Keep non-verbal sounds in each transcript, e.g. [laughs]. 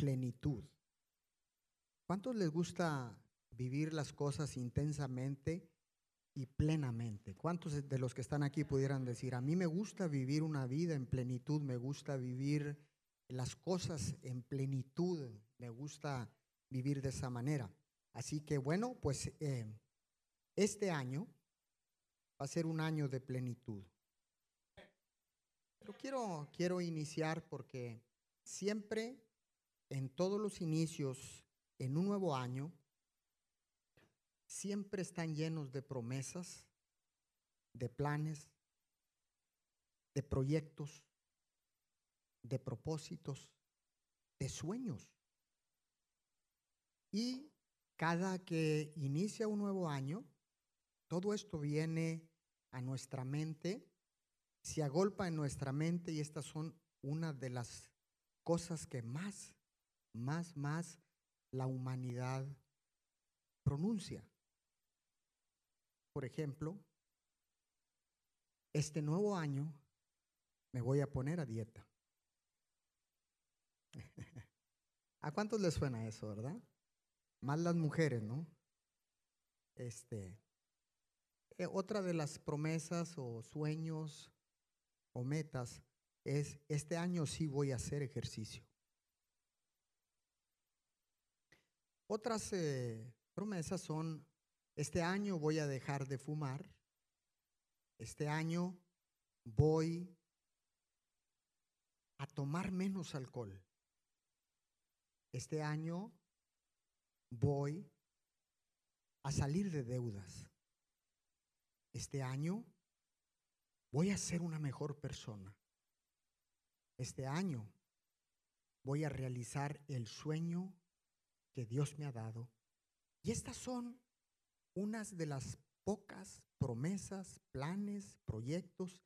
plenitud. ¿Cuántos les gusta vivir las cosas intensamente y plenamente? ¿Cuántos de los que están aquí pudieran decir, a mí me gusta vivir una vida en plenitud, me gusta vivir las cosas en plenitud, me gusta vivir de esa manera? Así que bueno, pues eh, este año va a ser un año de plenitud. Pero quiero, quiero iniciar porque siempre en todos los inicios, en un nuevo año, siempre están llenos de promesas, de planes, de proyectos, de propósitos, de sueños. Y cada que inicia un nuevo año, todo esto viene a nuestra mente, se agolpa en nuestra mente y estas son una de las cosas que más, más, más la humanidad pronuncia. Por ejemplo, este nuevo año me voy a poner a dieta. [laughs] ¿A cuántos les suena eso, verdad? Más las mujeres, ¿no? Este, eh, otra de las promesas o sueños o metas es, este año sí voy a hacer ejercicio. Otras eh, promesas son, este año voy a dejar de fumar, este año voy a tomar menos alcohol, este año voy a salir de deudas, este año voy a ser una mejor persona. Este año voy a realizar el sueño que Dios me ha dado. Y estas son unas de las pocas promesas, planes, proyectos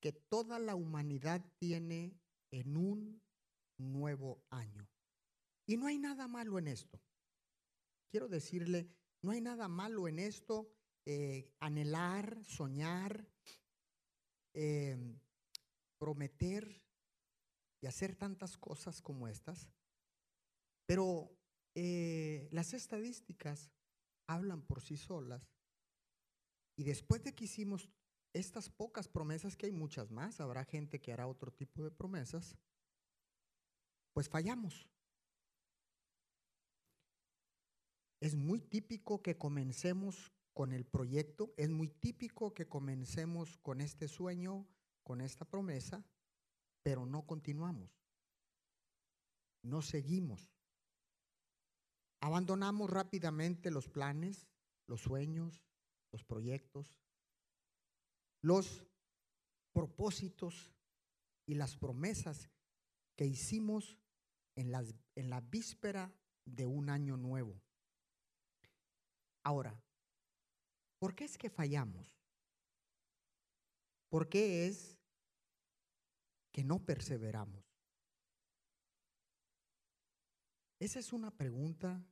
que toda la humanidad tiene en un nuevo año. Y no hay nada malo en esto. Quiero decirle, no hay nada malo en esto, eh, anhelar, soñar, Em, prometer y hacer tantas cosas como estas, pero eh, las estadísticas hablan por sí solas. Y después de que hicimos estas pocas promesas, que hay muchas más, habrá gente que hará otro tipo de promesas, pues fallamos. Es muy típico que comencemos con el proyecto. Es muy típico que comencemos con este sueño, con esta promesa, pero no continuamos. No seguimos. Abandonamos rápidamente los planes, los sueños, los proyectos, los propósitos y las promesas que hicimos en, la víspera de un año nuevo. Ahora, ¿Por qué es que fallamos? ¿Por qué es que no perseveramos? Esa es una pregunta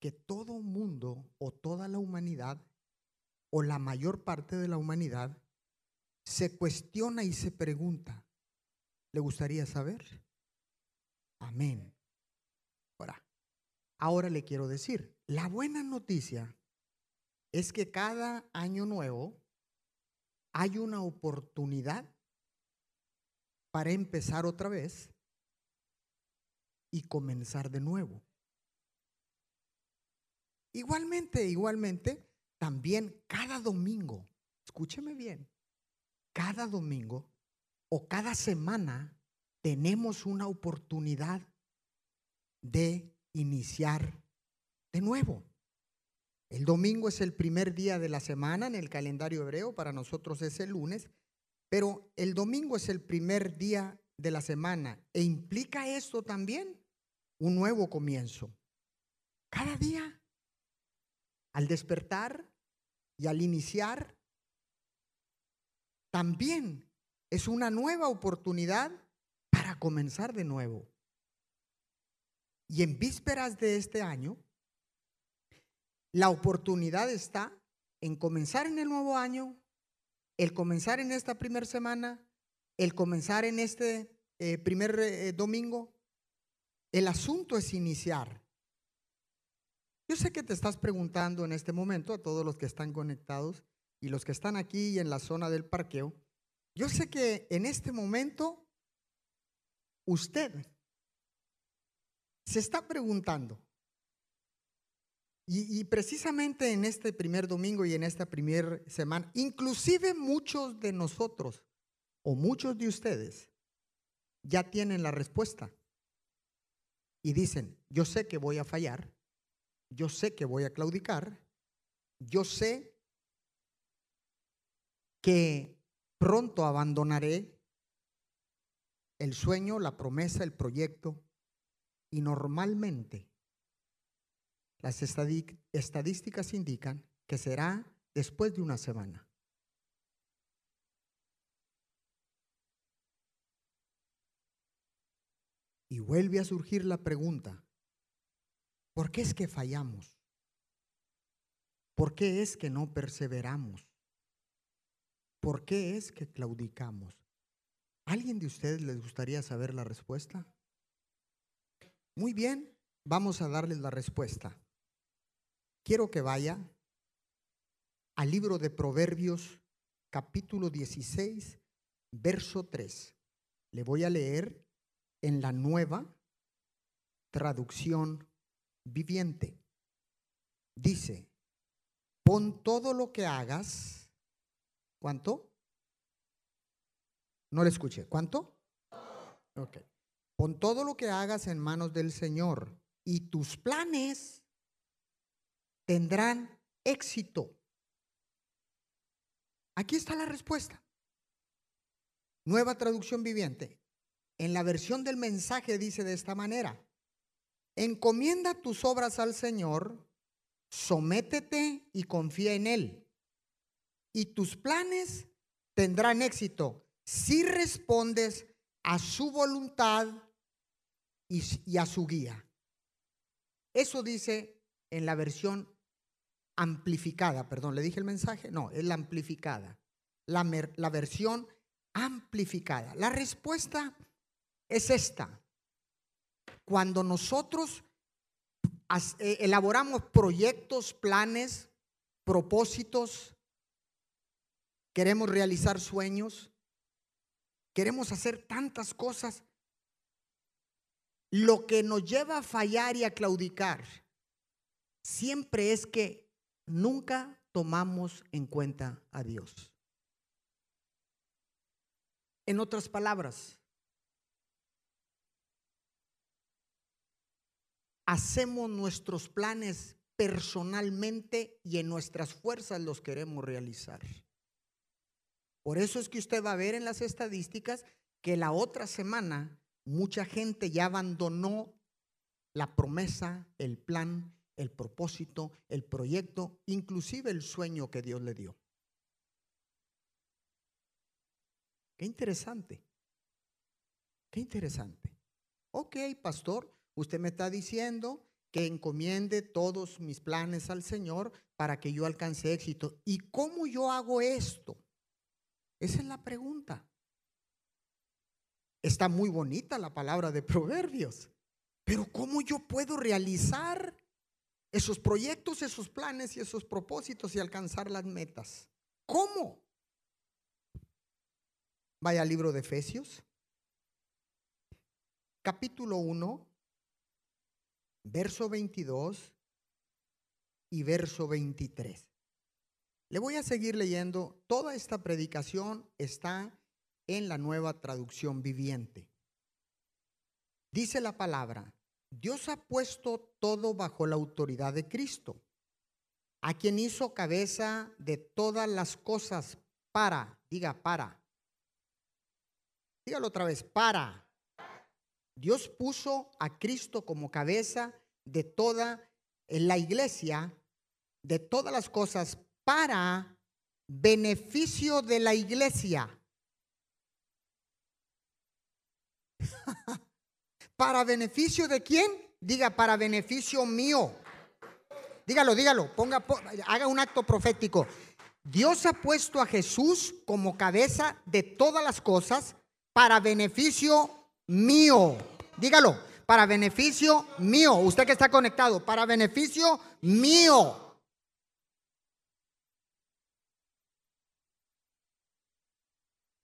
que todo mundo o toda la humanidad o la mayor parte de la humanidad se cuestiona y se pregunta. ¿Le gustaría saber? Amén. Ahora, ahora le quiero decir, la buena noticia es que cada año nuevo hay una oportunidad para empezar otra vez y comenzar de nuevo. Igualmente, igualmente, también cada domingo, escúcheme bien, cada domingo o cada semana tenemos una oportunidad de iniciar de nuevo. El domingo es el primer día de la semana en el calendario hebreo, para nosotros es el lunes, pero el domingo es el primer día de la semana e implica esto también un nuevo comienzo. Cada día, al despertar y al iniciar, también es una nueva oportunidad para comenzar de nuevo. Y en vísperas de este año, la oportunidad está en comenzar en el nuevo año, el comenzar en esta primera semana, el comenzar en este eh, primer eh, domingo, el asunto es iniciar. Yo sé que te estás preguntando en este momento a todos los que están conectados y los que están aquí en la zona del parqueo. Yo sé que en este momento usted se está preguntando. Y, precisamente en este primer domingo y en esta primera semana, inclusive muchos de nosotros o muchos de ustedes ya tienen la respuesta. Y dicen, yo sé que voy a fallar, yo sé que voy a claudicar, yo sé que pronto abandonaré el sueño, la promesa, el proyecto. Y normalmente las estadísticas indican que será después de una semana. Y vuelve a surgir la pregunta, ¿por qué es que fallamos? ¿Por qué es que no perseveramos? ¿Por qué es que claudicamos? ¿Alguien de ustedes les gustaría saber la respuesta? Muy bien, vamos a darles la respuesta. Quiero que vaya al libro de Proverbios capítulo 16, verso 3. Le voy a leer en la nueva traducción viviente. Dice, pon todo lo que hagas ¿Cuánto? No le escuché. ¿Cuánto? Ok. Pon todo lo que hagas en manos del Señor y tus planes tendrán éxito. Aquí está la respuesta. Nueva traducción viviente. En la versión del mensaje dice de esta manera, encomienda tus obras al Señor, sométete y confía en Él y tus planes tendrán éxito si respondes a su voluntad y, a su guía. Eso dice en la versión amplificada, perdón, le dije el mensaje, no, es la amplificada, la, la versión amplificada. La respuesta es esta. Cuando nosotros eh, elaboramos proyectos, planes, propósitos, queremos realizar sueños, queremos hacer tantas cosas. Lo que nos lleva a fallar y a claudicar siempre es que nunca tomamos en cuenta a Dios. En otras palabras, hacemos nuestros planes personalmente y en nuestras fuerzas los queremos realizar. Por eso es que usted va a ver en las estadísticas que la otra semana mucha gente ya abandonó la promesa, el plan, el propósito, el proyecto, inclusive el sueño que Dios le dio. Qué interesante. Qué interesante. Ok, pastor, usted me está diciendo que encomiende todos mis planes al Señor para que yo alcance éxito. ¿Y cómo yo hago esto? Esa es la pregunta. Está muy bonita la palabra de proverbios, pero ¿cómo yo puedo realizar esos proyectos, esos planes y esos propósitos y alcanzar las metas? ¿Cómo? Vaya al libro de Efesios, capítulo 1, verso 22 y verso 23. Le voy a seguir leyendo. Toda esta predicación está en la nueva traducción viviente. Dice la palabra, Dios ha puesto todo bajo la autoridad de Cristo, a quien hizo cabeza de todas las cosas para, diga para. Dígalo otra vez, para. Dios puso a Cristo como cabeza de toda la iglesia, de todas las cosas para beneficio de la iglesia. [laughs] ¿Para beneficio de quién? Diga, para beneficio mío. Dígalo, dígalo, ponga, haga un acto profético. Dios ha puesto a Jesús como cabeza de todas las cosas para beneficio mío. Dígalo, para beneficio mío. Usted que está conectado, para beneficio mío.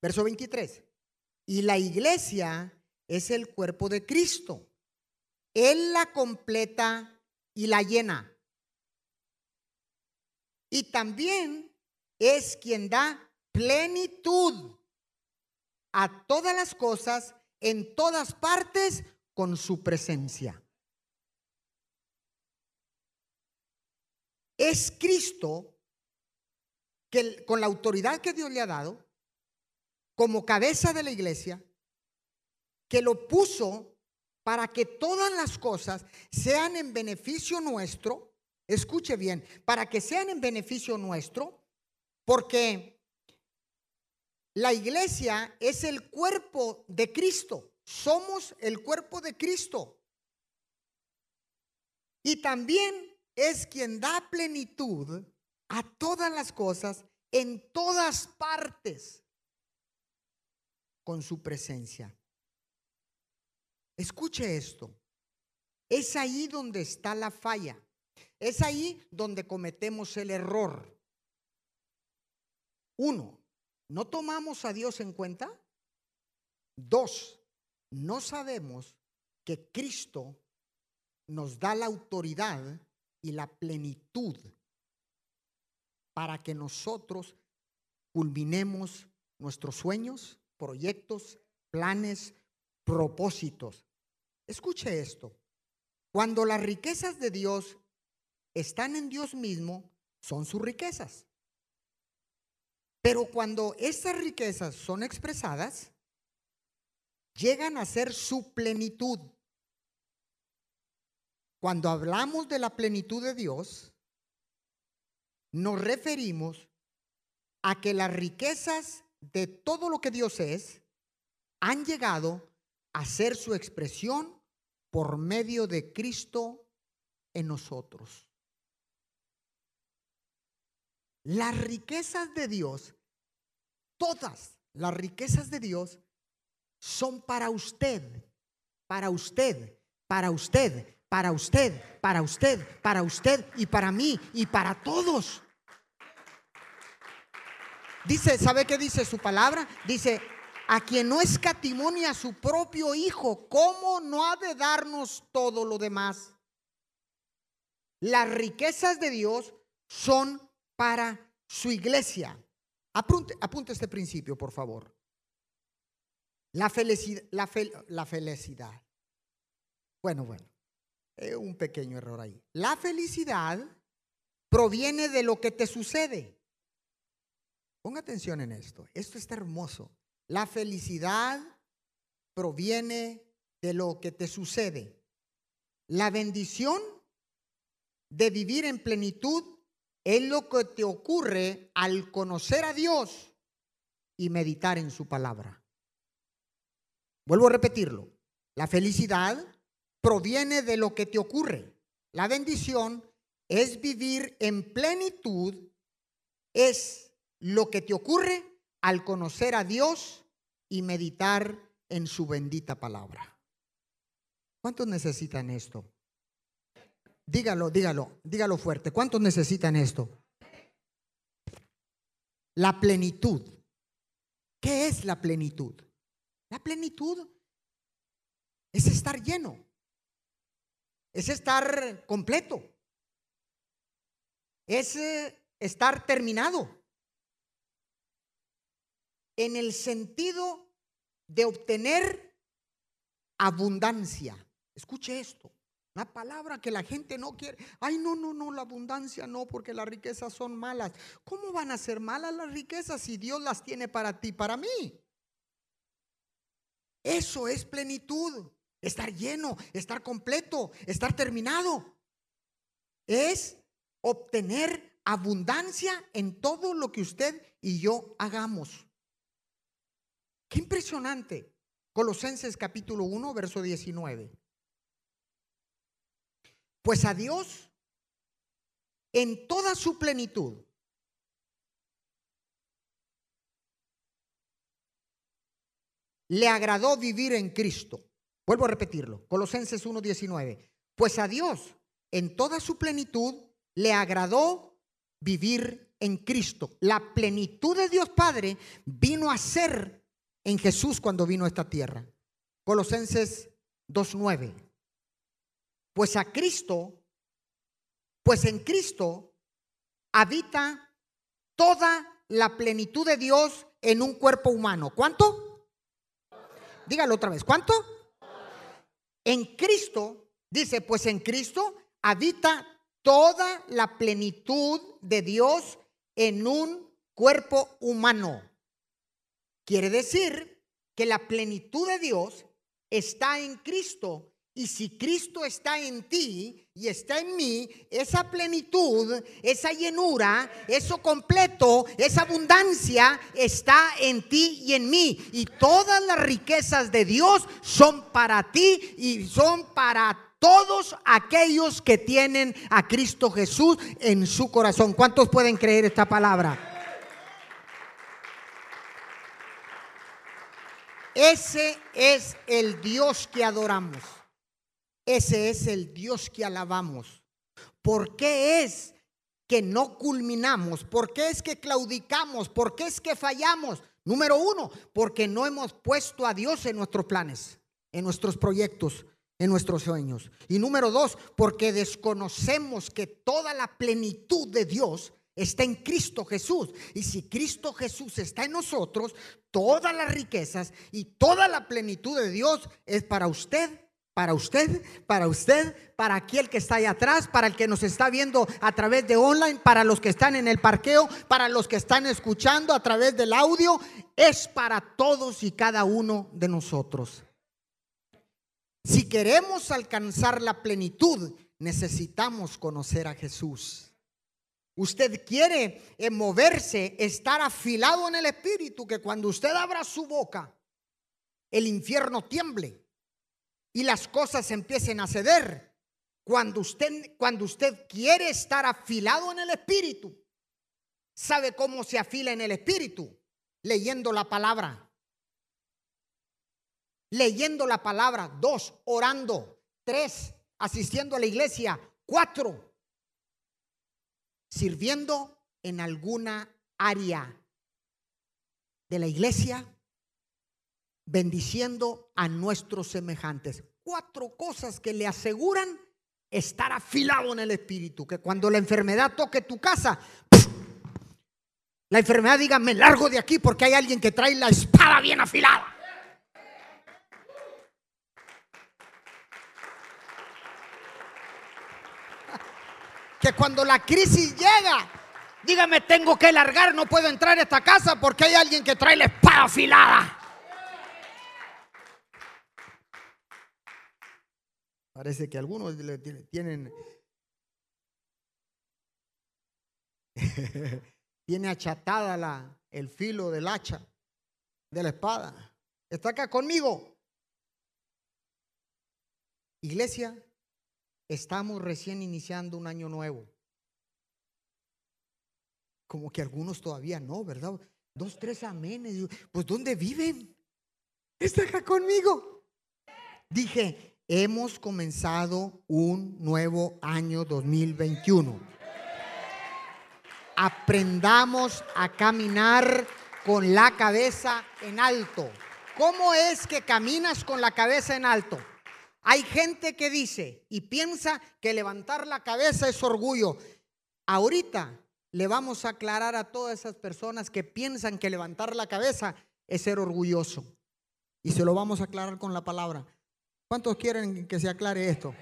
Verso 23. Y la iglesia es el cuerpo de Cristo. Él la completa y la llena. Y también es quien da plenitud a todas las cosas en todas partes con su presencia. Es Cristo que con la autoridad que Dios le ha dado, como cabeza de la iglesia, que lo puso para que todas las cosas sean en beneficio nuestro, escuche bien, para que sean en beneficio nuestro, porque la iglesia es el cuerpo de Cristo, somos el cuerpo de Cristo. Y también es quien da plenitud a todas las cosas en todas partes con su presencia. Escuche esto. Es ahí donde está la falla. Es ahí donde cometemos el error. Uno, ¿no tomamos a Dios en cuenta? Dos, no sabemos que Cristo nos da la autoridad y la plenitud para que nosotros culminemos nuestros sueños, proyectos, planes, propósitos. Escuche esto. Cuando las riquezas de Dios están en Dios mismo, son sus riquezas. Pero cuando esas riquezas son expresadas, llegan a ser su plenitud. Cuando hablamos de la plenitud de Dios, nos referimos a que las riquezas de todo lo que Dios es han llegado a ser su expresión por medio de Cristo en nosotros. Las riquezas de Dios, todas las riquezas de Dios son para usted, para usted, para usted, para usted, para usted, para usted y para mí y para todos. Dice, ¿sabe qué dice su palabra? Dice, a quien no escatimonia a su propio Hijo, ¿cómo no ha de darnos todo lo demás? Las riquezas de Dios son para su iglesia. Apunte, este principio, por favor. La felicidad. Bueno, bueno, un pequeño error ahí. La felicidad proviene de lo que te sucede. Ponga atención en esto. Esto está hermoso. La felicidad proviene de lo que te sucede. La bendición de vivir en plenitud es lo que te ocurre al conocer a Dios y meditar en su palabra. Vuelvo a repetirlo. La felicidad proviene de lo que te ocurre. La bendición es vivir en plenitud, es lo que te ocurre al conocer a Dios y meditar en su bendita palabra. ¿Cuántos necesitan esto? Dígalo, dígalo, dígalo fuerte. ¿Cuántos necesitan esto? La plenitud. ¿Qué es la plenitud? La plenitud es estar lleno. Es estar completo. Es eh, estar terminado en el sentido de obtener abundancia. Escuche esto. Una palabra que la gente no quiere. Ay, no, no, no, la abundancia no, porque las riquezas son malas. ¿Cómo van a ser malas las riquezas si Dios las tiene para ti, para mí? Eso es plenitud. Estar lleno, estar completo, estar terminado. Es obtener abundancia en todo lo que usted y yo hagamos. Qué impresionante. Colosenses capítulo 1, verso 19. Pues a Dios, en toda su plenitud, le agradó vivir en Cristo. Vuelvo a repetirlo. Colosenses 1:19. Pues a Dios en toda su plenitud le agradó vivir en Cristo. La plenitud de Dios Padre vino a ser en Jesús cuando vino a esta tierra. Colosenses 2.9. Pues a Cristo, pues en Cristo habita toda la plenitud de Dios en un cuerpo humano. ¿Cuánto? Dígalo otra vez. ¿Cuánto? En Cristo, dice, pues en Cristo habita toda la plenitud de Dios en un cuerpo humano. Quiere decir que la plenitud de Dios está en Cristo. Y si Cristo está en ti y está en mí, esa plenitud, esa llenura, eso completo, esa abundancia está en ti y en mí. Y todas las riquezas de Dios son para ti y son para todos aquellos que tienen a Cristo Jesús en su corazón. ¿Cuántos pueden creer esta palabra? Ese es el Dios que adoramos. Ese es el Dios que alabamos. ¿Por qué es que no culminamos? ¿Por qué es que claudicamos? ¿Por qué es que fallamos? Número uno, porque no hemos puesto a Dios en nuestros planes, en nuestros proyectos, en nuestros sueños. Y número dos, porque desconocemos que toda la plenitud de Dios está en Cristo Jesús. Y si Cristo Jesús está en nosotros, todas las riquezas y toda la plenitud de Dios es para usted, para usted, para usted, para aquel que está ahí atrás, para el que nos está viendo a través de online, para los que están en el parqueo, para los que están escuchando a través del audio, es para todos y cada uno de nosotros. Si queremos alcanzar la plenitud, necesitamos conocer a Jesús. Usted quiere eh, moverse, estar afilado en el espíritu, que cuando usted abra su boca, el infierno tiemble y las cosas empiecen a ceder. Cuando usted, cuando usted quiere estar afilado en el espíritu, ¿sabe cómo se afila en el espíritu? Leyendo la palabra. Leyendo la palabra. Dos, orando. Tres, asistiendo a la iglesia. Cuatro, sirviendo en alguna área de la iglesia, bendiciendo a nuestros semejantes. Cuatro cosas que le aseguran estar afilado en el espíritu, que cuando la enfermedad toque tu casa, la enfermedad diga, me largo de aquí porque hay alguien que trae la espada bien afilada. [laughs] que cuando la crisis llega, dígame, tengo que largar, no puedo entrar a esta casa porque hay alguien que trae la espada afilada. Parece que algunos tienen [laughs] tiene achatada la, el filo del hacha de la espada. Está acá conmigo. Iglesia, Estamos recién iniciando un año nuevo. Como que algunos todavía no, ¿verdad? Dos, tres amenes. Pues ¿dónde viven? Está acá conmigo. Dije, hemos comenzado un nuevo año 2021. Aprendamos a caminar con la cabeza en alto. ¿Cómo es que caminas con la cabeza en alto? Hay gente que dice y piensa que levantar la cabeza es orgullo. Ahorita le vamos a aclarar a todas esas personas que piensan que levantar la cabeza es ser orgulloso. Y se lo vamos a aclarar con la palabra. ¿Cuántos quieren que se aclare esto?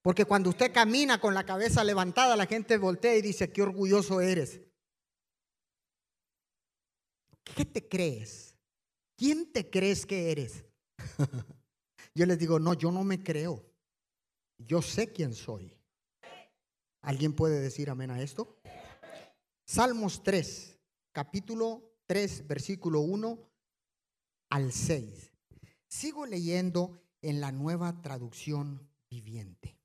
Porque cuando usted camina con la cabeza levantada, la gente voltea y dice, qué orgulloso eres. ¿Qué te crees? ¿Quién te crees que eres? [laughs] Yo les digo, no, yo no me creo. Yo sé quién soy. ¿Alguien puede decir amén a esto? Salmos 3, capítulo 3, versículo 1 al 6. Sigo leyendo en la nueva traducción viviente.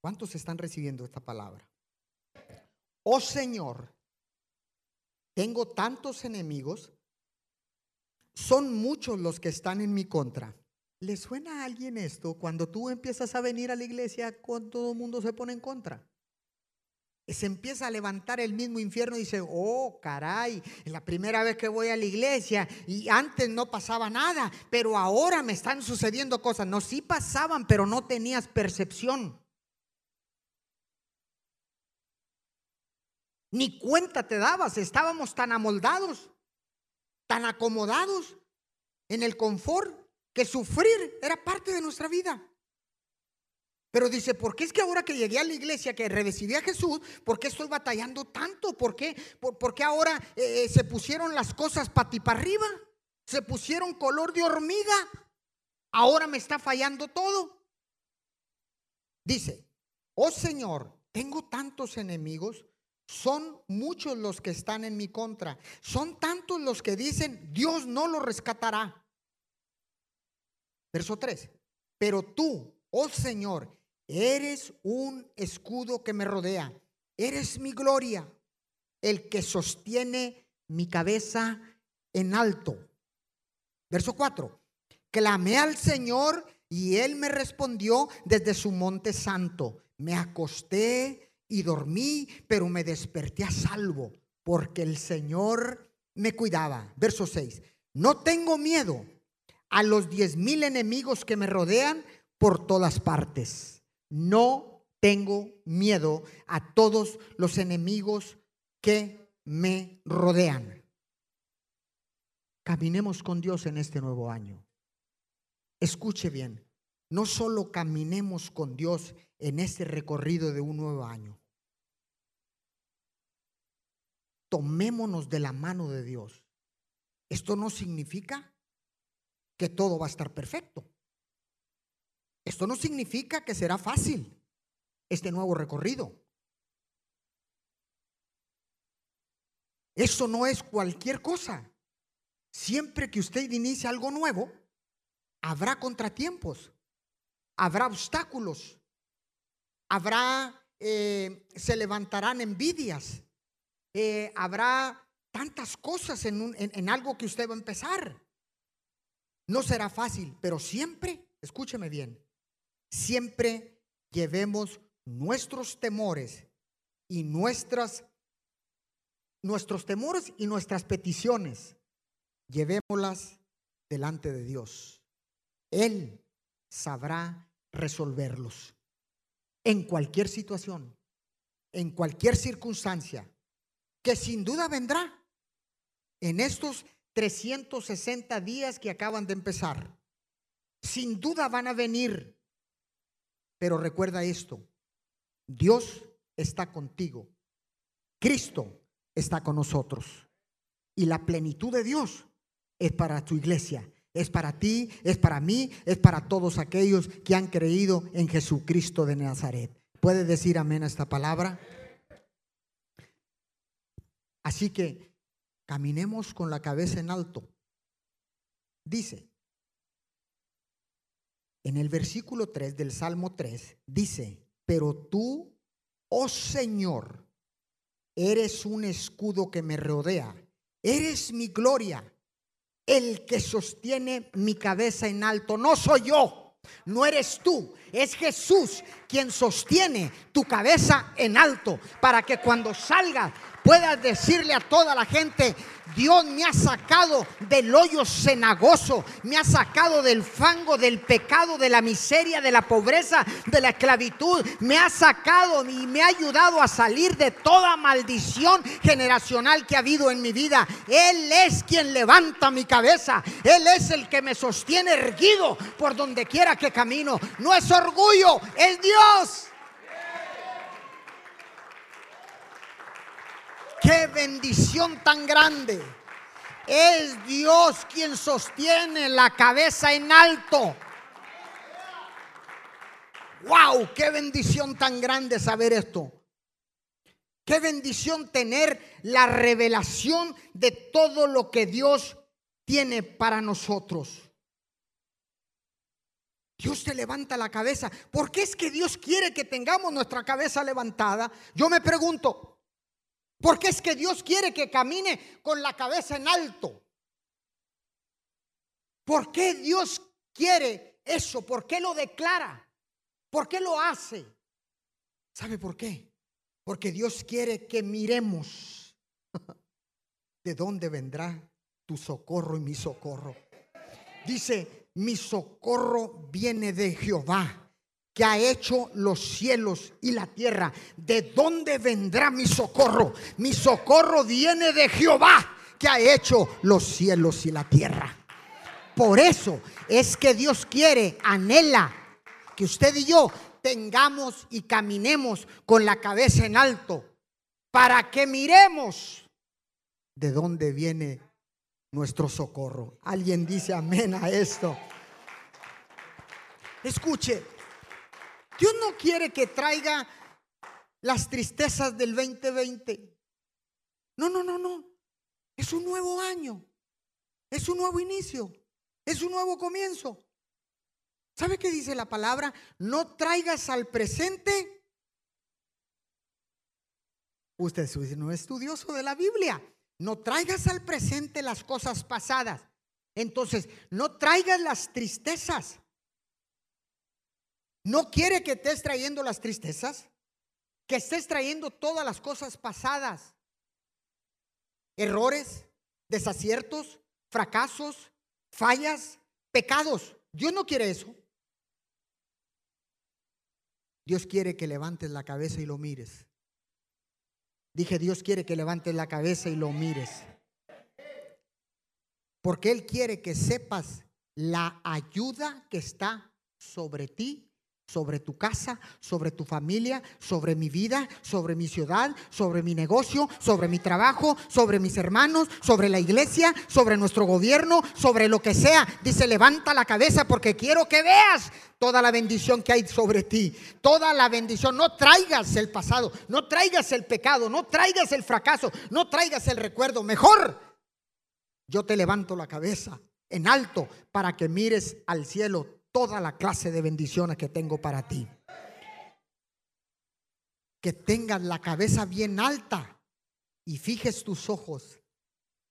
¿Cuántos están recibiendo esta palabra? Oh Señor, tengo tantos enemigos, son muchos los que están en mi contra. ¿Le suena a alguien esto cuando tú empiezas a venir a la iglesia cuando todo el mundo se pone en contra? Se empieza a levantar el mismo infierno y dice, oh, caray, es la primera vez que voy a la iglesia y antes no pasaba nada, pero ahora me están sucediendo cosas. No, sí pasaban, pero no tenías percepción. Ni cuenta te dabas, estábamos tan amoldados, tan acomodados en el confort que sufrir era parte de nuestra vida. Pero dice, ¿por qué es que ahora que llegué a la iglesia, que recibí a Jesús, ¿por qué estoy batallando tanto? ¿Por qué, por, ahora eh, se pusieron las cosas para ti para arriba? ¿Se pusieron color de hormiga? Ahora me está fallando todo. Dice, oh Señor, tengo tantos enemigos, son muchos los que están en mi contra, son tantos los que dicen, Dios no lo rescatará. Verso 3. Pero tú, oh Señor, eres un escudo que me rodea. Eres mi gloria, el que sostiene mi cabeza en alto. Verso 4. Clamé al Señor y él me respondió desde su monte santo. Me acosté y dormí, pero me desperté a salvo, porque el Señor me cuidaba. Verso 6. No tengo miedo a los diez mil enemigos que me rodean por todas partes. No tengo miedo a todos los enemigos que me rodean. Caminemos con Dios en este nuevo año. Escuche bien, no solo caminemos con Dios en este recorrido de un nuevo año. Tomémonos de la mano de Dios. Esto no significa que todo va a estar perfecto. Esto no significa que será fácil este nuevo recorrido. Eso no es cualquier cosa. Siempre que usted inicie algo nuevo, habrá contratiempos, habrá obstáculos, habrá, eh, se levantarán envidias, eh, habrá tantas cosas en, en algo que usted va a empezar. No será fácil, pero siempre, escúcheme bien, siempre llevemos nuestros temores y nuestras nuestros temores y nuestras peticiones, llevémoslas delante de Dios. Él sabrá resolverlos en cualquier situación, en cualquier circunstancia, que sin duda vendrá en estos 360 días que acaban de empezar. Sin duda van a venir. Pero recuerda esto, Dios está contigo. Cristo está con nosotros. Y la plenitud de Dios es para tu iglesia, es para ti, es para mí, es para todos aquellos que han creído en Jesucristo de Nazaret. ¿Puede decir amén a esta palabra? Así que caminemos con la cabeza en alto. Dice, en el versículo 3 del Salmo 3, dice, pero tú, oh Señor, eres un escudo que me rodea, eres mi gloria, el que sostiene mi cabeza en alto, no soy yo. No eres tú, es Jesús quien sostiene tu cabeza en alto para que cuando salgas puedas decirle a toda la gente, Dios me ha sacado del hoyo cenagoso, me ha sacado del fango, del pecado, de la miseria, de la pobreza, de la esclavitud, me ha sacado y me ha ayudado a salir de toda maldición generacional que ha habido en mi vida. Él es quien levanta mi cabeza, Él es el que me sostiene erguido por donde quiera que camino. No es orgullo, es Dios. Qué bendición tan grande. Es Dios quien sostiene la cabeza en alto. Wow, qué bendición tan grande saber esto. Qué bendición tener la revelación de todo lo que Dios tiene para nosotros. Dios te levanta la cabeza. ¿Por qué es que Dios quiere que tengamos nuestra cabeza levantada? Yo me pregunto, porque es que Dios quiere que camine con la cabeza en alto. ¿Por qué Dios quiere eso? ¿Por qué lo declara? ¿Por qué lo hace? ¿Sabe por qué? Porque Dios quiere que miremos [laughs] de dónde vendrá tu socorro y mi socorro. Dice, mi socorro viene de Jehová que ha hecho los cielos y la tierra. ¿De dónde vendrá mi socorro? Mi socorro viene de Jehová, que ha hecho los cielos y la tierra. Por eso es que Dios quiere, anhela que usted y yo tengamos y caminemos con la cabeza en alto para que miremos de dónde viene nuestro socorro. Alguien dice amén a esto. Escuche, Dios no quiere que traiga las tristezas del 2020. No, no, no, no. Es un nuevo año. Es un nuevo inicio. Es un nuevo comienzo. ¿Sabe qué dice la palabra? No traigas al presente. Usted es estudioso de la Biblia. No traigas al presente las cosas pasadas. Entonces, no traigas las tristezas. ¿No quiere que estés trayendo las tristezas? Que estés trayendo todas las cosas pasadas. Errores, desaciertos, fracasos, fallas, pecados. Dios no quiere eso. Dios quiere que levantes la cabeza y lo mires. Dije, Dios quiere que levantes la cabeza y lo mires. Porque Él quiere que sepas la ayuda que está sobre ti sobre tu casa, sobre tu familia, sobre mi vida, sobre mi ciudad, sobre mi negocio, sobre mi trabajo, sobre mis hermanos, sobre la iglesia, sobre nuestro gobierno, sobre lo que sea. Dice, levanta la cabeza porque quiero que veas toda la bendición que hay sobre ti. Toda la bendición. No traigas el pasado, no traigas el pecado, no traigas el fracaso, no traigas el recuerdo. Mejor, yo te levanto la cabeza en alto para que mires al cielo toda la clase de bendiciones que tengo para ti. Que tengas la cabeza bien alta y fijes tus ojos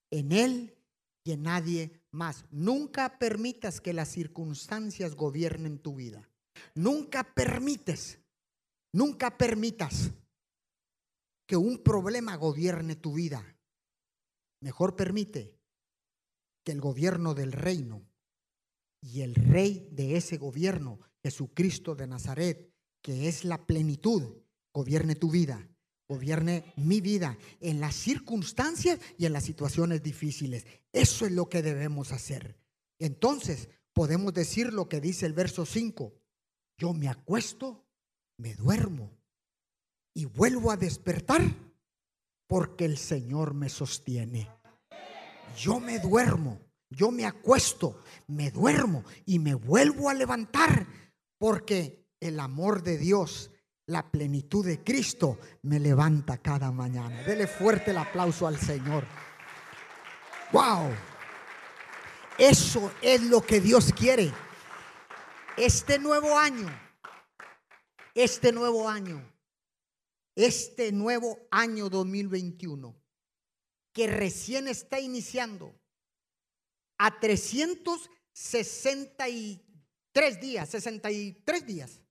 en Él y en nadie más. Nunca permitas que las circunstancias gobiernen tu vida. Nunca permites, nunca permitas que un problema gobierne tu vida. Mejor permite que el gobierno del reino y el rey de ese gobierno, Jesucristo de Nazaret, que es la plenitud, gobierne tu vida, gobierne mi vida en las circunstancias y en las situaciones difíciles. Eso es lo que debemos hacer. Entonces, podemos decir lo que dice el verso 5. Yo me acuesto, me duermo y vuelvo a despertar porque el Señor me sostiene. Yo me duermo yo me acuesto, me duermo y me vuelvo a levantar porque el amor de Dios, la plenitud de Cristo me levanta cada mañana. Dele fuerte el aplauso al Señor. Wow. Eso es lo que Dios quiere. Este nuevo año, este nuevo año, este nuevo año 2021, que recién está iniciando, a 363 días, 63 días,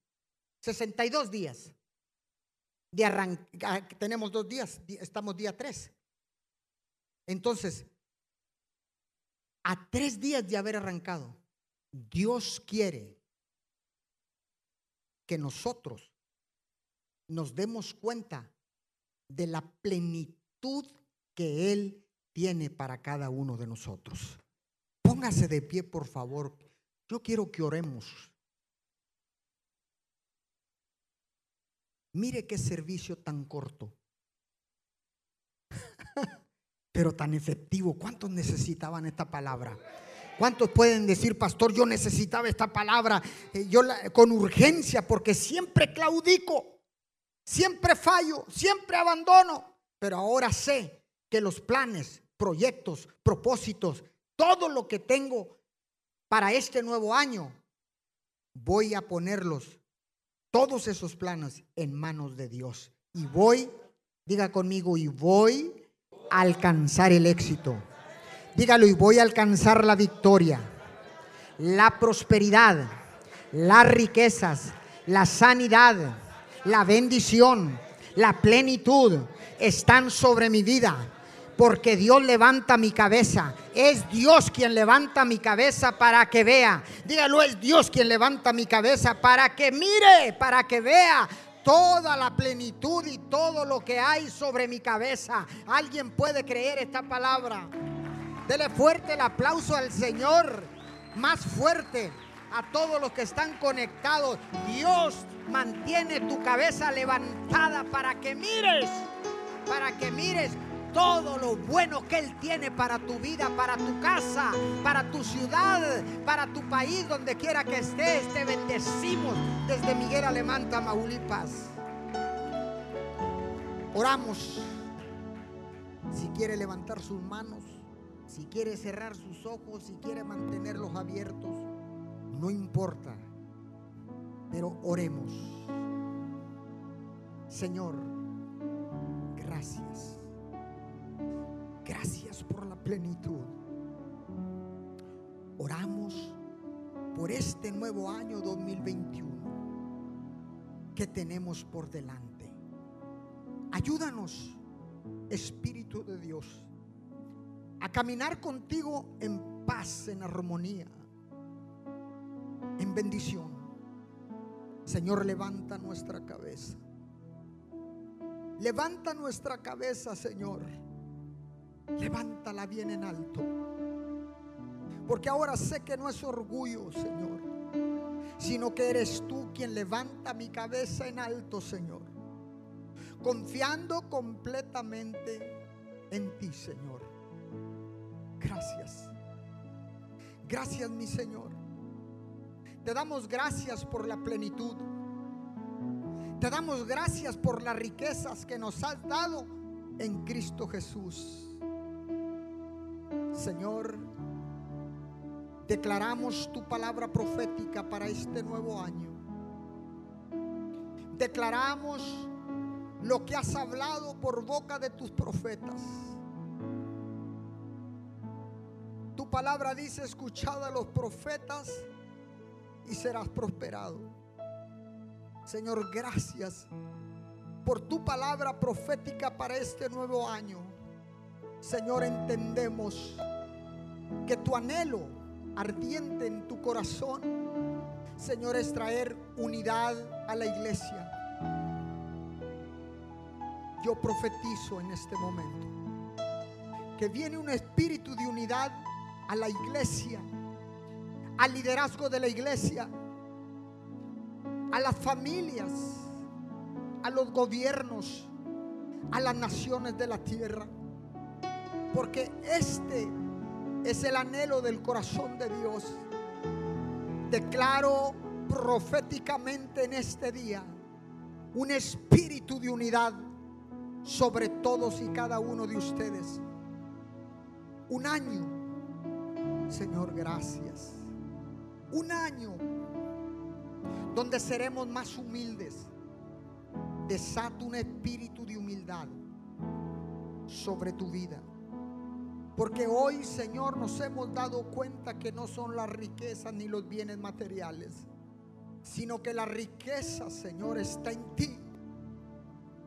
62 días. De arrancar, tenemos dos días, estamos día 3. Entonces, a tres días de haber arrancado, Dios quiere que nosotros nos demos cuenta de la plenitud que Él tiene para cada uno de nosotros. Póngase de pie, por favor. Yo quiero que oremos. Mire qué servicio tan corto, [laughs] pero tan efectivo. ¿Cuántos necesitaban esta palabra? ¿Cuántos pueden decir, pastor, yo necesitaba esta palabra eh, yo con urgencia porque siempre claudico, siempre fallo, siempre abandono, pero ahora sé que los planes, proyectos, propósitos todo lo que tengo para este nuevo año, voy a ponerlos, todos esos planes, en manos de Dios. Y voy, diga conmigo, y voy a alcanzar el éxito. Dígalo, y voy a alcanzar la victoria. la prosperidad, las riquezas, la sanidad, la bendición, la plenitud están sobre mi vida. Porque Dios levanta mi cabeza. Es Dios quien levanta mi cabeza para que vea. Dígalo, es Dios quien levanta mi cabeza para que mire, para que vea toda la plenitud y todo lo que hay sobre mi cabeza. ¿Alguien puede creer esta palabra? Dele fuerte el aplauso al Señor, más fuerte a todos los que están conectados. Dios mantiene tu cabeza levantada para que mires, para que mires todo lo bueno que Él tiene para tu vida, para tu casa, para tu ciudad, para tu país, donde quiera que estés. Te bendecimos desde Miguel Alemán, Tamaulipas. Oramos. Si quiere levantar sus manos, si quiere cerrar sus ojos, si quiere mantenerlos abiertos, no importa. Pero oremos. Señor, gracias. Gracias por la plenitud. Oramos por este nuevo año 2021 que tenemos por delante. Ayúdanos, Espíritu de Dios, a caminar contigo en paz, en armonía, en bendición. Señor, levanta nuestra cabeza. Levanta nuestra cabeza, Señor Levántala bien en alto. Porque ahora sé que no es orgullo, Señor, sino que eres tú quien levanta mi cabeza en alto, Señor. Confiando completamente en ti, Señor. Gracias. Gracias, mi Señor. Te damos gracias por la plenitud. Te damos gracias por las riquezas que nos has dado en Cristo Jesús. Señor, declaramos tu palabra profética para este nuevo año. Declaramos lo que has hablado por boca de tus profetas. Tu palabra dice, escuchad a los profetas y serás prosperado. Señor, gracias por tu palabra profética para este nuevo año. Señor, entendemos que tu anhelo ardiente en tu corazón, Señor, es traer unidad a la iglesia. Yo profetizo en este momento que viene un espíritu de unidad a la iglesia, al liderazgo de la iglesia, a las familias, a los gobiernos, a las naciones de la tierra. Porque este es el anhelo del corazón de Dios. Declaro proféticamente en este día un espíritu de unidad sobre todos y cada uno de ustedes. Un año, Señor, gracias. Un año donde seremos más humildes. Desata un espíritu de humildad sobre tu vida. Porque hoy, Señor, nos hemos dado cuenta que no son las riquezas ni los bienes materiales, sino que la riqueza, Señor, está en ti.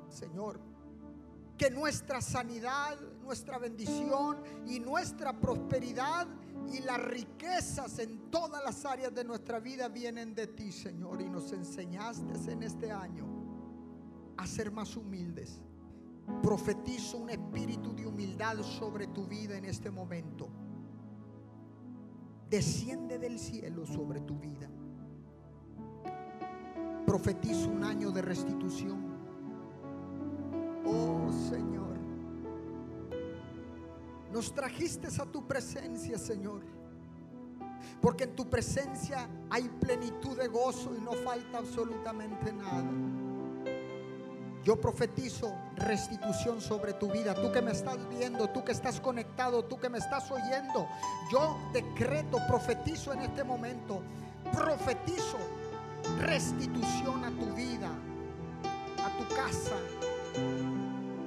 Señor, que nuestra sanidad, nuestra bendición y nuestra prosperidad y las riquezas en todas las áreas de nuestra vida vienen de ti, Señor. Y nos enseñaste en este año a ser más humildes Profetizo un espíritu de humildad sobre tu vida en este momento. Desciende del cielo sobre tu vida. Profetizo un año de restitución. Oh Señor, nos trajiste a tu presencia, Señor. Porque en tu presencia hay plenitud de gozo y no falta absolutamente nada. Yo profetizo restitución sobre tu vida. Tú que me estás viendo, tú que estás conectado, tú que me estás oyendo. Yo decreto, profetizo en este momento. Profetizo restitución a tu vida, a tu casa,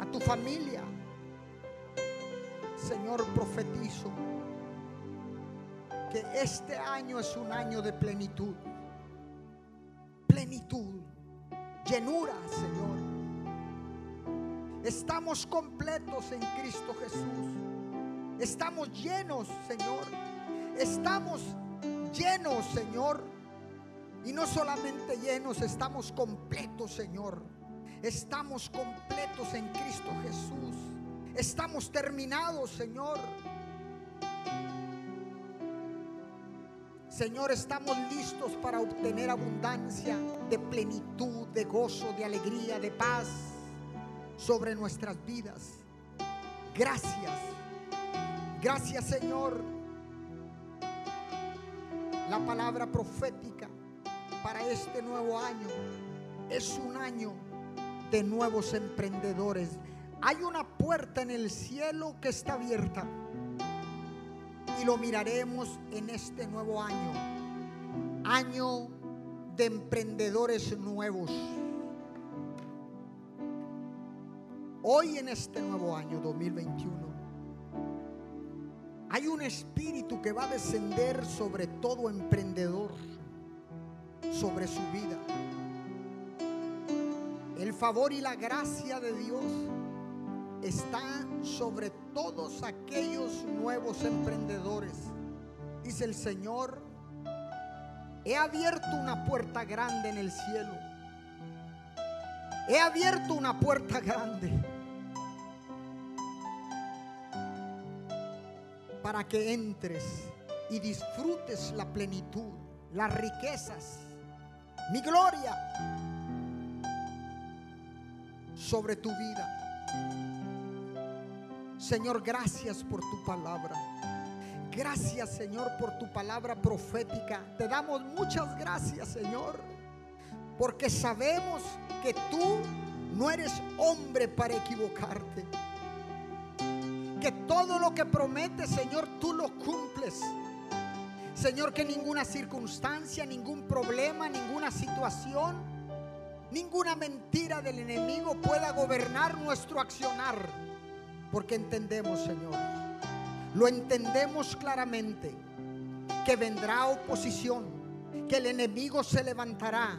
a tu familia. Señor, profetizo. que este año es un año de plenitud. Plenitud, llenura, Señor. Estamos completos en Cristo Jesús. Estamos llenos, Señor. Estamos llenos, Señor. Y no solamente llenos, estamos completos, Señor. Estamos completos en Cristo Jesús. Estamos terminados, Señor. Señor, estamos listos para obtener abundancia de plenitud, de gozo, de alegría, de paz sobre nuestras vidas. Gracias. Gracias, Señor. La palabra profética para este nuevo año es un año de nuevos emprendedores. Hay una puerta en el cielo que está abierta y lo miraremos en este nuevo año. Año de emprendedores nuevos. Hoy en este nuevo año 2021 hay un espíritu que va a descender sobre todo emprendedor, sobre su vida. El favor y la gracia de Dios está sobre todos aquellos nuevos emprendedores. Dice el Señor, he abierto una puerta grande en el cielo. He abierto una puerta grande para que entres y disfrutes la plenitud, las riquezas, mi gloria sobre tu vida. Señor, gracias por tu palabra. Gracias, Señor, por tu palabra profética. Te damos muchas gracias, Señor, porque sabemos que tú no eres hombre para equivocarte. Que todo lo que prometes, Señor, tú lo cumples. Señor, que ninguna circunstancia, ningún problema, ninguna situación, ninguna mentira del enemigo pueda gobernar nuestro accionar porque entendemos, Señor, lo entendemos claramente, que vendrá oposición, que el enemigo se levantará,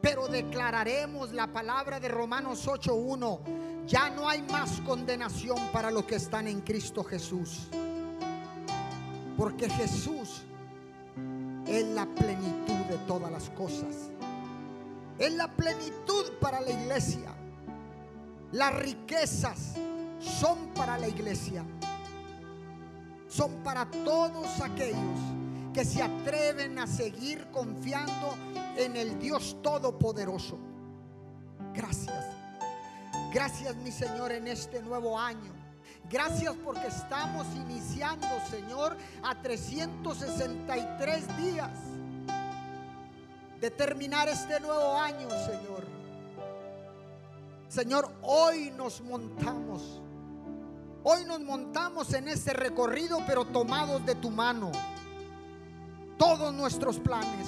pero declararemos la palabra de Romanos 8.1. Ya no hay más condenación para los que están en Cristo Jesús. Porque Jesús es la plenitud de todas las cosas. Es la plenitud para la iglesia. Las riquezas, son para la iglesia. Son para todos aquellos que se atreven a seguir confiando en el Dios Todopoderoso. Gracias. Gracias mi Señor en este nuevo año. Gracias porque estamos iniciando, Señor, a 363 días de terminar este nuevo año, Señor. Señor, hoy nos montamos Hoy nos montamos en ese recorrido, pero tomados de tu mano. Todos nuestros planes,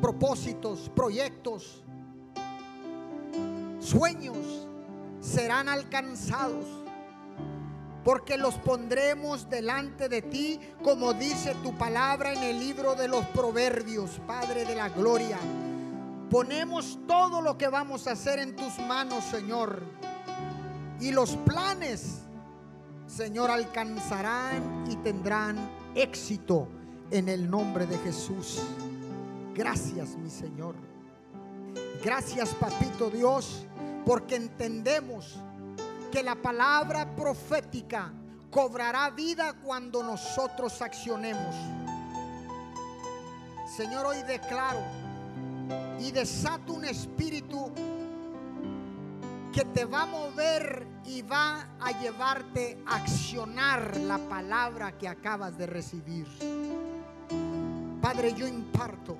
propósitos, proyectos, sueños serán alcanzados. Porque los pondremos delante de ti, como dice tu palabra en el libro de los proverbios, Padre de la Gloria. Ponemos todo lo que vamos a hacer en tus manos, Señor. Y los planes Señor, alcanzarán y tendrán éxito en el nombre de Jesús. Gracias, mi Señor. Gracias, Papito Dios, porque entendemos que la palabra profética cobrará vida cuando nosotros accionemos. Señor, hoy declaro y desato un espíritu que te va a mover y va a llevarte a accionar la palabra que acabas de recibir. Padre, yo imparto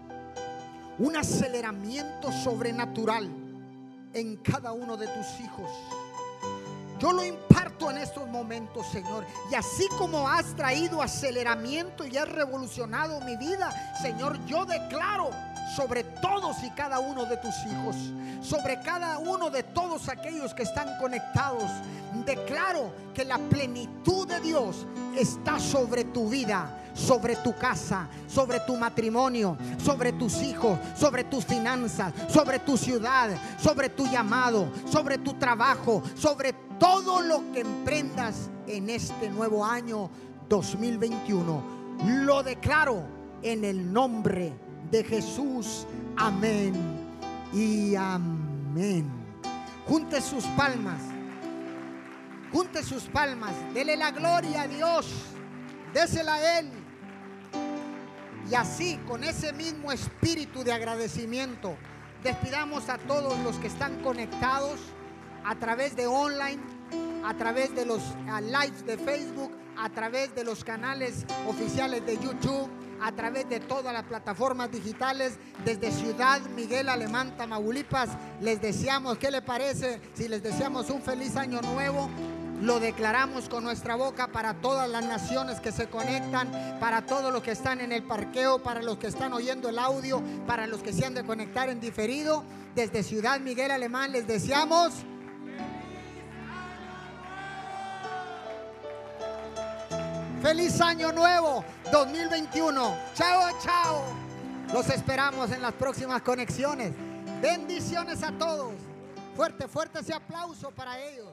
un aceleramiento sobrenatural en cada uno de tus hijos. Yo lo imparto en estos momentos, Señor. Y así como has traído aceleramiento y has revolucionado mi vida, Señor, yo declaro sobre todos y cada uno de tus hijos, sobre cada uno de todos aquellos que están conectados. Declaro que la plenitud de Dios está sobre tu vida, sobre tu casa, sobre tu matrimonio, sobre tus hijos, sobre tus finanzas, sobre tu ciudad, sobre tu llamado, sobre tu trabajo, sobre todo lo que emprendas en este nuevo año 2021. Lo declaro en el nombre de Jesús. Amén y amén. Junte sus palmas. Junte sus palmas. Dele la gloria a Dios. Désela a Él. Y así, con ese mismo espíritu de agradecimiento, despidamos a todos los que están conectados a través de online, a través de los lives de Facebook, a través de los canales oficiales de YouTube, a través de todas las plataformas digitales desde Ciudad Miguel Alemán, Tamaulipas. Les deseamos, ¿qué le parece si les deseamos un feliz año nuevo? Lo declaramos con nuestra boca para todas las naciones que se conectan, para todos los que están en el parqueo, para los que están oyendo el audio, para los que se han de conectar en diferido. Desde Ciudad Miguel Alemán les deseamos. Feliz año nuevo 2021. Chao, chao. Los esperamos en las próximas conexiones. Bendiciones a todos. Fuerte, fuerte ese aplauso para ellos.